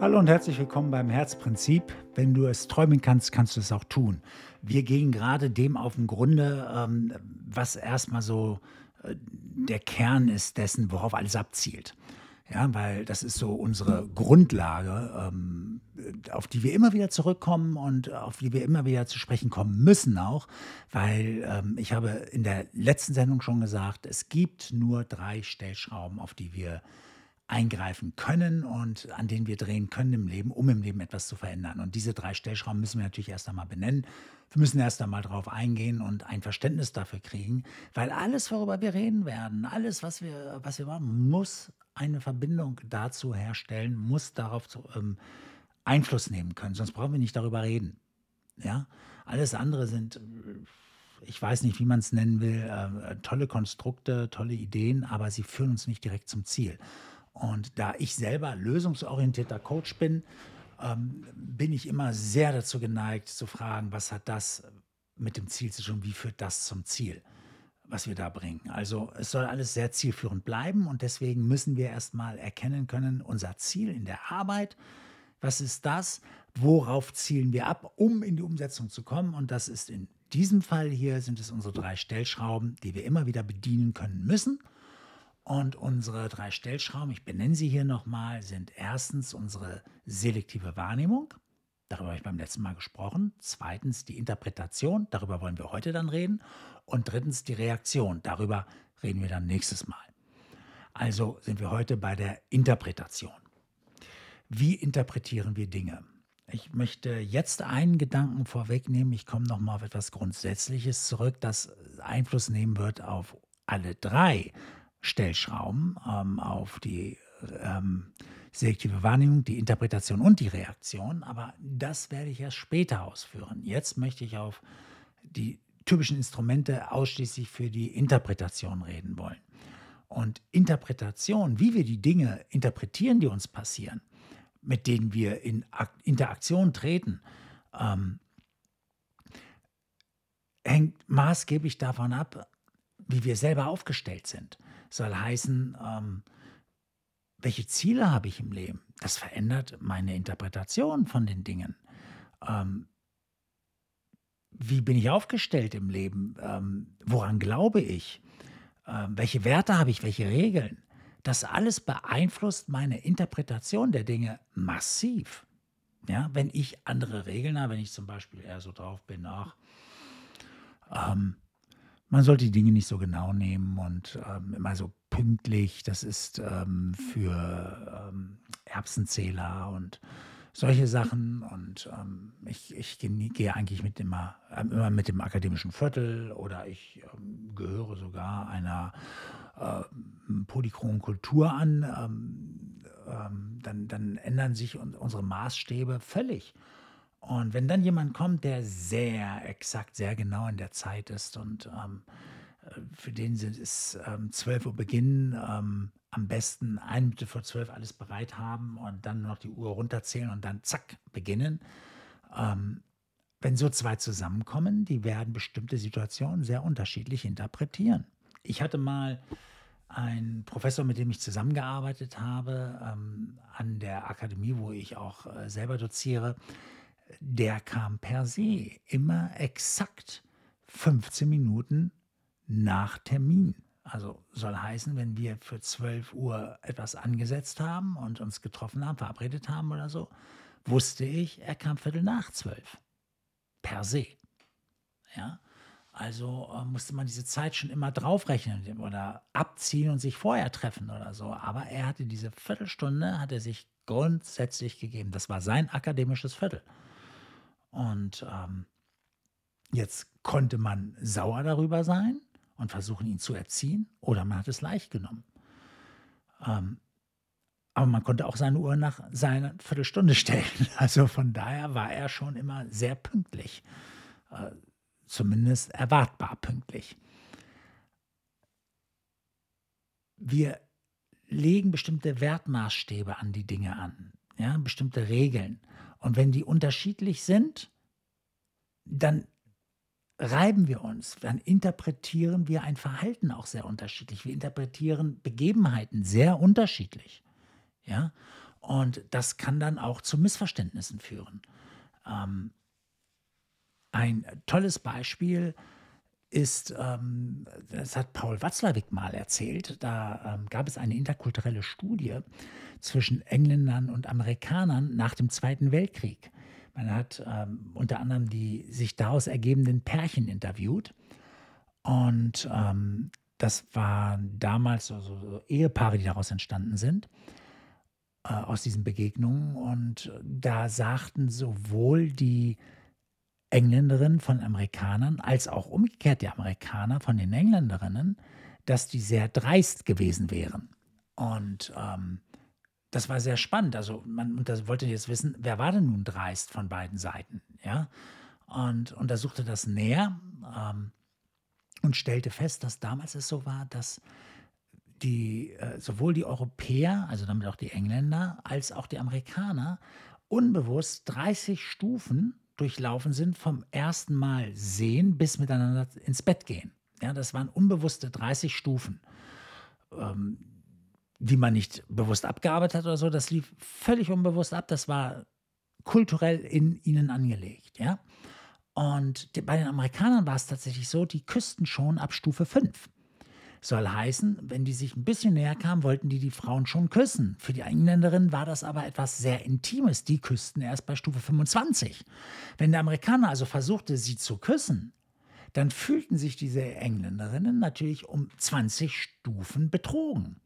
Hallo und herzlich willkommen beim Herzprinzip. Wenn du es träumen kannst, kannst du es auch tun. Wir gehen gerade dem auf den Grunde, ähm, was erstmal so äh, der Kern ist dessen, worauf alles abzielt. Ja, weil das ist so unsere Grundlage, ähm, auf die wir immer wieder zurückkommen und auf die wir immer wieder zu sprechen kommen müssen auch, weil ähm, ich habe in der letzten Sendung schon gesagt, es gibt nur drei Stellschrauben, auf die wir eingreifen können und an denen wir drehen können im Leben, um im Leben etwas zu verändern. Und diese drei Stellschrauben müssen wir natürlich erst einmal benennen. Wir müssen erst einmal darauf eingehen und ein Verständnis dafür kriegen, weil alles, worüber wir reden werden, alles, was wir, was wir machen, muss eine Verbindung dazu herstellen, muss darauf zu, ähm, Einfluss nehmen können. Sonst brauchen wir nicht darüber reden. Ja, alles andere sind ich weiß nicht, wie man es nennen will, äh, tolle Konstrukte, tolle Ideen, aber sie führen uns nicht direkt zum Ziel. Und da ich selber lösungsorientierter Coach bin, ähm, bin ich immer sehr dazu geneigt zu fragen, was hat das mit dem Ziel zu tun, wie führt das zum Ziel, was wir da bringen. Also es soll alles sehr zielführend bleiben und deswegen müssen wir erstmal erkennen können, unser Ziel in der Arbeit, was ist das, worauf zielen wir ab, um in die Umsetzung zu kommen. Und das ist in diesem Fall hier, sind es unsere drei Stellschrauben, die wir immer wieder bedienen können müssen und unsere drei Stellschrauben, ich benenne sie hier nochmal, sind erstens unsere selektive Wahrnehmung. Darüber habe ich beim letzten Mal gesprochen. Zweitens die Interpretation. Darüber wollen wir heute dann reden. Und drittens die Reaktion. Darüber reden wir dann nächstes Mal. Also sind wir heute bei der Interpretation. Wie interpretieren wir Dinge? Ich möchte jetzt einen Gedanken vorwegnehmen. Ich komme nochmal auf etwas Grundsätzliches zurück, das Einfluss nehmen wird auf alle drei Stellschrauben ähm, auf die ähm, selektive Wahrnehmung, die Interpretation und die Reaktion. Aber das werde ich erst später ausführen. Jetzt möchte ich auf die typischen Instrumente ausschließlich für die Interpretation reden wollen. Und Interpretation, wie wir die Dinge interpretieren, die uns passieren, mit denen wir in Interaktion treten, ähm, hängt maßgeblich davon ab, wie wir selber aufgestellt sind soll heißen, ähm, welche Ziele habe ich im Leben? Das verändert meine Interpretation von den Dingen. Ähm, wie bin ich aufgestellt im Leben? Ähm, woran glaube ich? Ähm, welche Werte habe ich? Welche Regeln? Das alles beeinflusst meine Interpretation der Dinge massiv. Ja, wenn ich andere Regeln habe, wenn ich zum Beispiel eher so drauf bin, ach, ähm, man sollte die Dinge nicht so genau nehmen und ähm, immer so pünktlich. Das ist ähm, für ähm, Erbsenzähler und solche Sachen. Und ähm, ich, ich gehe eigentlich mit immer, ähm, immer mit dem akademischen Viertel oder ich ähm, gehöre sogar einer äh, polychronen Kultur an. dann, dann ändern sich unsere Maßstäbe völlig. Und wenn dann jemand kommt, der sehr exakt, sehr genau in der Zeit ist und ähm, äh, für den es ähm, 12 Uhr Beginn, ähm, am besten eine Minute vor zwölf alles bereit haben und dann noch die Uhr runterzählen und dann zack beginnen. Ähm, wenn so zwei zusammenkommen, die werden bestimmte Situationen sehr unterschiedlich interpretieren. Ich hatte mal einen Professor, mit dem ich zusammengearbeitet habe, ähm, an der Akademie, wo ich auch äh, selber doziere, der kam per se immer exakt 15 Minuten nach Termin. Also soll heißen, wenn wir für 12 Uhr etwas angesetzt haben und uns getroffen haben, verabredet haben oder so, wusste ich, er kam Viertel nach zwölf. Per se. Ja. Also äh, musste man diese Zeit schon immer draufrechnen oder abziehen und sich vorher treffen oder so. Aber er hatte diese Viertelstunde, hat er sich grundsätzlich gegeben. Das war sein akademisches Viertel. Und ähm, jetzt konnte man sauer darüber sein und versuchen, ihn zu erziehen, oder man hat es leicht genommen. Ähm, aber man konnte auch seine Uhr nach seiner Viertelstunde stellen. Also von daher war er schon immer sehr pünktlich, äh, zumindest erwartbar pünktlich. Wir legen bestimmte Wertmaßstäbe an die Dinge an, ja, bestimmte Regeln. Und wenn die unterschiedlich sind, dann reiben wir uns, dann interpretieren wir ein Verhalten auch sehr unterschiedlich. Wir interpretieren Begebenheiten sehr unterschiedlich. Ja? Und das kann dann auch zu Missverständnissen führen. Ähm, ein tolles Beispiel ist, ähm, das hat Paul Watzlawick mal erzählt, da ähm, gab es eine interkulturelle Studie zwischen Engländern und Amerikanern nach dem Zweiten Weltkrieg. Man hat ähm, unter anderem die sich daraus ergebenden Pärchen interviewt. Und ähm, das waren damals so, so, Ehepaare, die daraus entstanden sind, äh, aus diesen Begegnungen. Und da sagten sowohl die Engländerinnen von Amerikanern als auch umgekehrt die Amerikaner von den Engländerinnen, dass die sehr dreist gewesen wären. Und ähm, das war sehr spannend. Also man das wollte jetzt wissen, wer war denn nun dreist von beiden Seiten, ja? Und untersuchte das näher ähm, und stellte fest, dass damals es so war, dass die äh, sowohl die Europäer, also damit auch die Engländer, als auch die Amerikaner unbewusst 30 Stufen durchlaufen sind, vom ersten Mal sehen bis miteinander ins Bett gehen. Ja, das waren unbewusste 30 Stufen, ähm, die man nicht bewusst abgearbeitet hat oder so. Das lief völlig unbewusst ab. Das war kulturell in ihnen angelegt. Ja? Und bei den Amerikanern war es tatsächlich so, die küssten schon ab Stufe 5. Soll heißen, wenn die sich ein bisschen näher kamen, wollten die die Frauen schon küssen. Für die Engländerinnen war das aber etwas sehr Intimes. Die küssten erst bei Stufe 25. Wenn der Amerikaner also versuchte, sie zu küssen, dann fühlten sich diese Engländerinnen natürlich um 20 Stufen betrogen.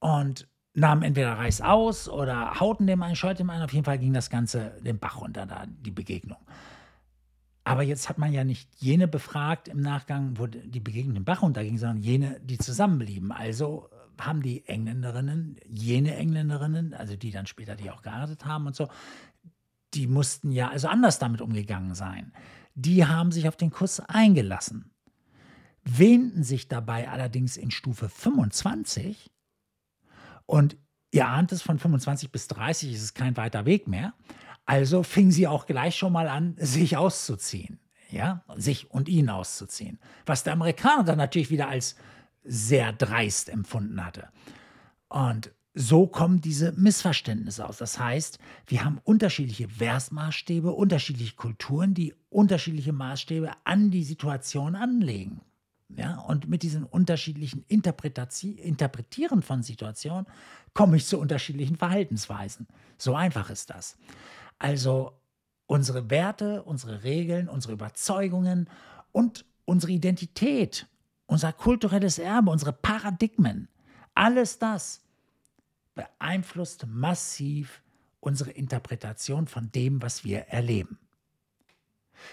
Und nahmen entweder Reis aus oder hauten dem einen, scheuten dem einen. Auf jeden Fall ging das Ganze den Bach runter, da die Begegnung. Aber jetzt hat man ja nicht jene befragt im Nachgang, wo die Begegnung den Bach runterging, sondern jene, die zusammenblieben. Also äh, haben die Engländerinnen, jene Engländerinnen, also die dann später die auch geheiratet haben und so, die mussten ja also anders damit umgegangen sein. Die haben sich auf den Kuss eingelassen, wähnten sich dabei allerdings in Stufe 25 und ihr ahnt es, von 25 bis 30 ist es kein weiter Weg mehr. Also fing sie auch gleich schon mal an, sich auszuziehen. Ja, sich und ihn auszuziehen. Was der Amerikaner dann natürlich wieder als sehr dreist empfunden hatte. Und so kommen diese Missverständnisse aus. Das heißt, wir haben unterschiedliche Wertmaßstäbe, unterschiedliche Kulturen, die unterschiedliche Maßstäbe an die Situation anlegen. Ja, und mit diesen unterschiedlichen Interpretieren von Situationen komme ich zu unterschiedlichen Verhaltensweisen. So einfach ist das. Also unsere Werte, unsere Regeln, unsere Überzeugungen und unsere Identität, unser kulturelles Erbe, unsere Paradigmen, alles das beeinflusst massiv unsere Interpretation von dem, was wir erleben.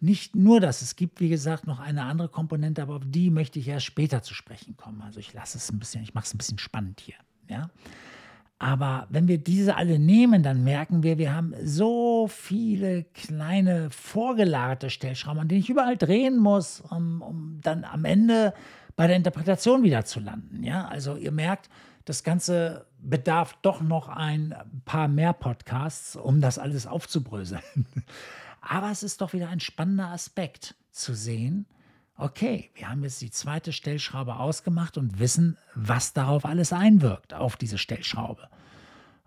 Nicht nur das, es gibt, wie gesagt, noch eine andere Komponente, aber auf die möchte ich erst später zu sprechen kommen. Also ich lasse es ein bisschen, ich mache es ein bisschen spannend hier. Ja? Aber wenn wir diese alle nehmen, dann merken wir, wir haben so viele kleine vorgelagerte Stellschrauben, an denen ich überall drehen muss, um, um dann am Ende bei der Interpretation wieder zu landen. Ja, also ihr merkt, das Ganze bedarf doch noch ein paar mehr Podcasts, um das alles aufzubröseln. Aber es ist doch wieder ein spannender Aspekt zu sehen, okay, wir haben jetzt die zweite Stellschraube ausgemacht und wissen, was darauf alles einwirkt, auf diese Stellschraube.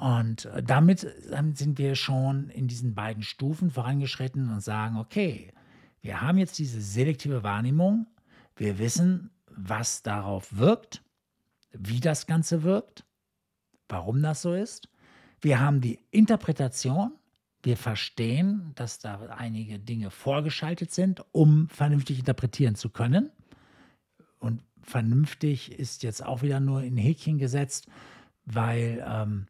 Und äh, damit sind wir schon in diesen beiden Stufen vorangeschritten und sagen, okay, wir haben jetzt diese selektive Wahrnehmung, wir wissen, was darauf wirkt, wie das Ganze wirkt, warum das so ist. Wir haben die Interpretation, wir verstehen, dass da einige Dinge vorgeschaltet sind, um vernünftig interpretieren zu können. Und vernünftig ist jetzt auch wieder nur in Häkchen gesetzt, weil ähm,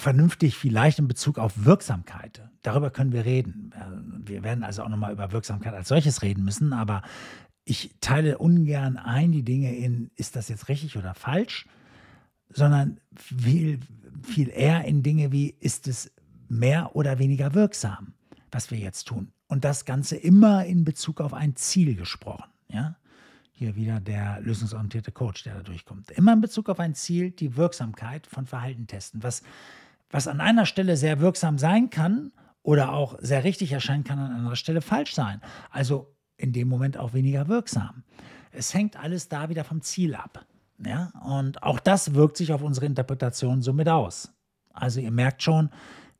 vernünftig vielleicht in Bezug auf Wirksamkeit. Darüber können wir reden. Äh, wir werden also auch nochmal über Wirksamkeit als solches reden müssen, aber ich teile ungern ein die Dinge in, ist das jetzt richtig oder falsch, sondern viel, viel eher in Dinge wie, ist es mehr oder weniger wirksam, was wir jetzt tun. Und das Ganze immer in Bezug auf ein Ziel gesprochen. Ja? Hier wieder der lösungsorientierte Coach, der da durchkommt. Immer in Bezug auf ein Ziel, die Wirksamkeit von Verhalten testen. Was, was an einer Stelle sehr wirksam sein kann oder auch sehr richtig erscheinen kann, an anderer Stelle falsch sein. Also in dem Moment auch weniger wirksam. Es hängt alles da wieder vom Ziel ab. Ja? Und auch das wirkt sich auf unsere Interpretation somit aus. Also ihr merkt schon,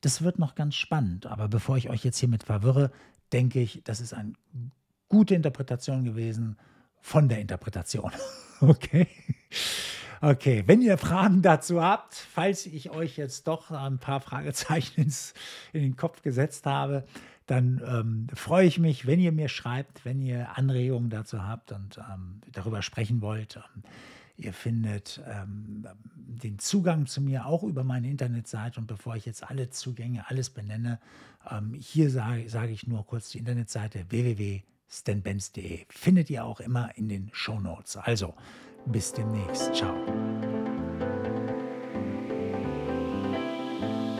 das wird noch ganz spannend. Aber bevor ich euch jetzt hiermit verwirre, denke ich, das ist eine gute Interpretation gewesen von der Interpretation. Okay. Okay, wenn ihr Fragen dazu habt, falls ich euch jetzt doch ein paar Fragezeichen ins, in den Kopf gesetzt habe, dann ähm, freue ich mich, wenn ihr mir schreibt, wenn ihr Anregungen dazu habt und ähm, darüber sprechen wollt. Ähm, ihr findet ähm, den Zugang zu mir auch über meine Internetseite. Und bevor ich jetzt alle Zugänge, alles benenne, ähm, hier sage, sage ich nur kurz die Internetseite www.stanbenz.de. Findet ihr auch immer in den Show Notes. Also, bis demnächst. Ciao.